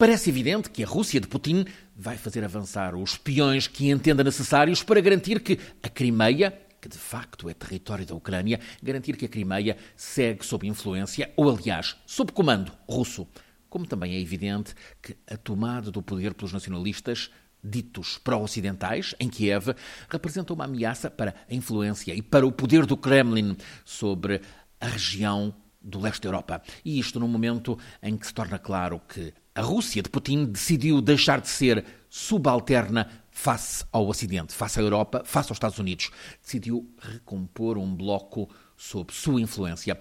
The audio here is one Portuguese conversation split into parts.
Parece evidente que a Rússia de Putin vai fazer avançar os espiões que entenda necessários para garantir que a Crimeia, que de facto é território da Ucrânia, garantir que a Crimeia segue sob influência, ou aliás, sob comando russo. Como também é evidente que a tomada do poder pelos nacionalistas ditos pró-ocidentais, em Kiev, representa uma ameaça para a influência e para o poder do Kremlin sobre a região do leste da Europa. E isto num momento em que se torna claro que a Rússia de Putin decidiu deixar de ser subalterna face ao Ocidente, face à Europa, face aos Estados Unidos. Decidiu recompor um bloco sob sua influência.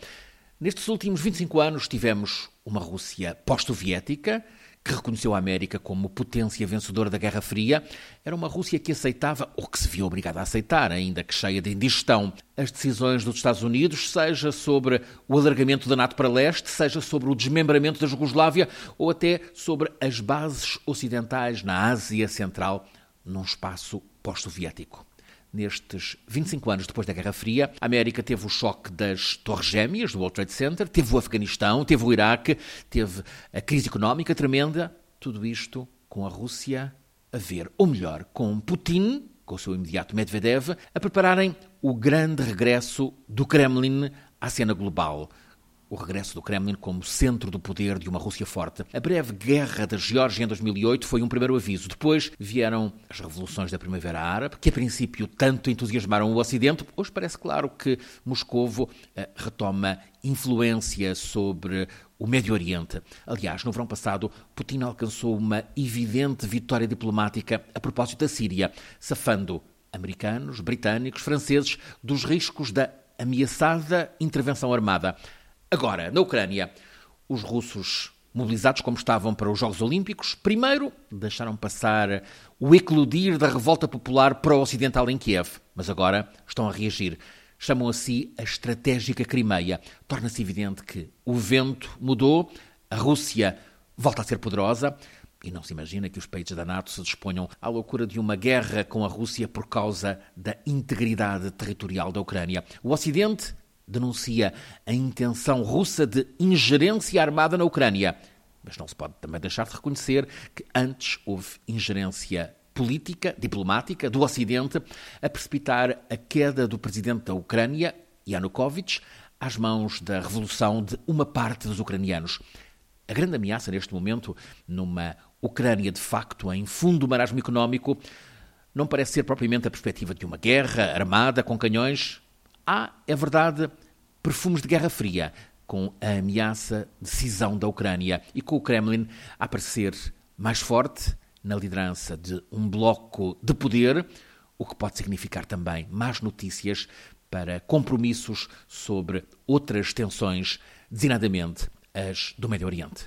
Nestes últimos 25 anos tivemos uma Rússia pós-soviética, que reconheceu a América como potência vencedora da Guerra Fria, era uma Rússia que aceitava, ou que se viu obrigada a aceitar, ainda que cheia de indigestão, as decisões dos Estados Unidos, seja sobre o alargamento da NATO para leste, seja sobre o desmembramento da Jugoslávia, ou até sobre as bases ocidentais na Ásia Central, num espaço pós-soviético nestes 25 anos depois da Guerra Fria. A América teve o choque das Torres Gêmeas, do World Trade Center, teve o Afeganistão, teve o Iraque, teve a crise económica tremenda. Tudo isto com a Rússia a ver, ou melhor, com Putin, com o seu imediato Medvedev, a prepararem o grande regresso do Kremlin à cena global o regresso do Kremlin como centro do poder de uma Rússia forte. A breve guerra da Geórgia em 2008 foi um primeiro aviso. Depois vieram as revoluções da Primavera Árabe, que a princípio tanto entusiasmaram o Ocidente. Hoje parece claro que Moscovo eh, retoma influência sobre o Médio Oriente. Aliás, no verão passado, Putin alcançou uma evidente vitória diplomática a propósito da Síria, safando americanos, britânicos, franceses dos riscos da ameaçada intervenção armada. Agora, na Ucrânia, os russos mobilizados como estavam para os Jogos Olímpicos, primeiro deixaram passar o eclodir da revolta popular pró-ocidental em Kiev, mas agora estão a reagir. Chamam a si a estratégica Crimeia. Torna-se evidente que o vento mudou, a Rússia volta a ser poderosa, e não se imagina que os países da NATO se disponham à loucura de uma guerra com a Rússia por causa da integridade territorial da Ucrânia. O Ocidente denuncia a intenção russa de ingerência armada na Ucrânia. Mas não se pode também deixar de reconhecer que antes houve ingerência política, diplomática, do Ocidente a precipitar a queda do presidente da Ucrânia, Yanukovych, às mãos da revolução de uma parte dos ucranianos. A grande ameaça neste momento, numa Ucrânia de facto em fundo marasmo económico, não parece ser propriamente a perspectiva de uma guerra armada com canhões, Há, é verdade, perfumes de Guerra Fria, com a ameaça de cisão da Ucrânia e com o Kremlin a aparecer mais forte na liderança de um bloco de poder, o que pode significar também más notícias para compromissos sobre outras tensões, designadamente as do Médio Oriente.